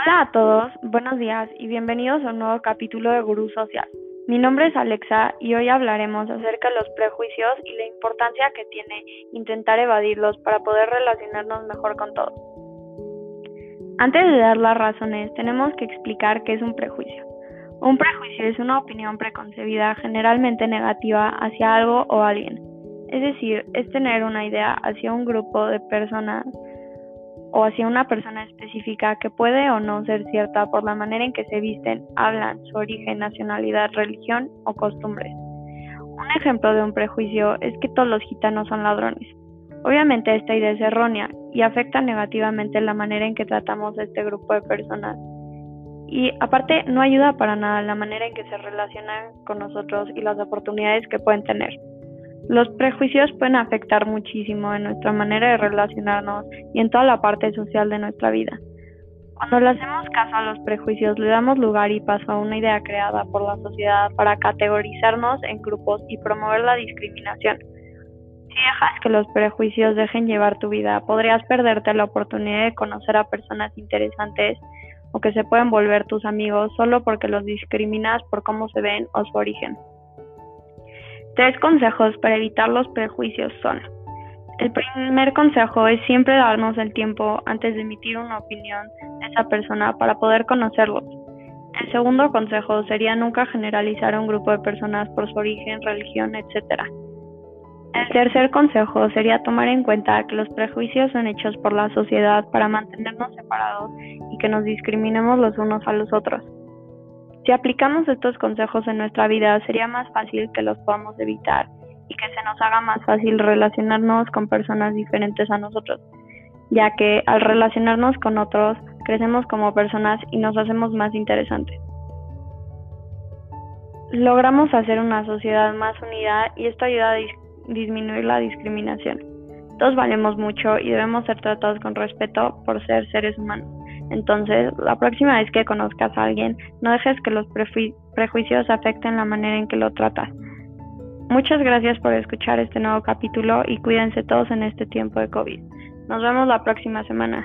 Hola a todos, buenos días y bienvenidos a un nuevo capítulo de Gurú Social. Mi nombre es Alexa y hoy hablaremos acerca de los prejuicios y la importancia que tiene intentar evadirlos para poder relacionarnos mejor con todos. Antes de dar las razones, tenemos que explicar qué es un prejuicio. Un prejuicio es una opinión preconcebida generalmente negativa hacia algo o alguien. Es decir, es tener una idea hacia un grupo de personas o hacia una persona específica que puede o no ser cierta por la manera en que se visten, hablan, su origen, nacionalidad, religión o costumbres. Un ejemplo de un prejuicio es que todos los gitanos son ladrones. Obviamente esta idea es errónea y afecta negativamente la manera en que tratamos a este grupo de personas. Y aparte no ayuda para nada la manera en que se relacionan con nosotros y las oportunidades que pueden tener. Los prejuicios pueden afectar muchísimo en nuestra manera de relacionarnos y en toda la parte social de nuestra vida. Cuando le hacemos caso a los prejuicios, le damos lugar y paso a una idea creada por la sociedad para categorizarnos en grupos y promover la discriminación. Si dejas que los prejuicios dejen llevar tu vida, podrías perderte la oportunidad de conocer a personas interesantes o que se pueden volver tus amigos solo porque los discriminas por cómo se ven o su origen. Tres consejos para evitar los prejuicios son. El primer consejo es siempre darnos el tiempo antes de emitir una opinión de esa persona para poder conocerlos. El segundo consejo sería nunca generalizar a un grupo de personas por su origen, religión, etc. El tercer consejo sería tomar en cuenta que los prejuicios son hechos por la sociedad para mantenernos separados y que nos discriminemos los unos a los otros. Si aplicamos estos consejos en nuestra vida, sería más fácil que los podamos evitar y que se nos haga más fácil relacionarnos con personas diferentes a nosotros, ya que al relacionarnos con otros, crecemos como personas y nos hacemos más interesantes. Logramos hacer una sociedad más unida y esto ayuda a disminuir la discriminación. Todos valemos mucho y debemos ser tratados con respeto por ser seres humanos. Entonces, la próxima vez que conozcas a alguien, no dejes que los prejuicios afecten la manera en que lo tratas. Muchas gracias por escuchar este nuevo capítulo y cuídense todos en este tiempo de COVID. Nos vemos la próxima semana.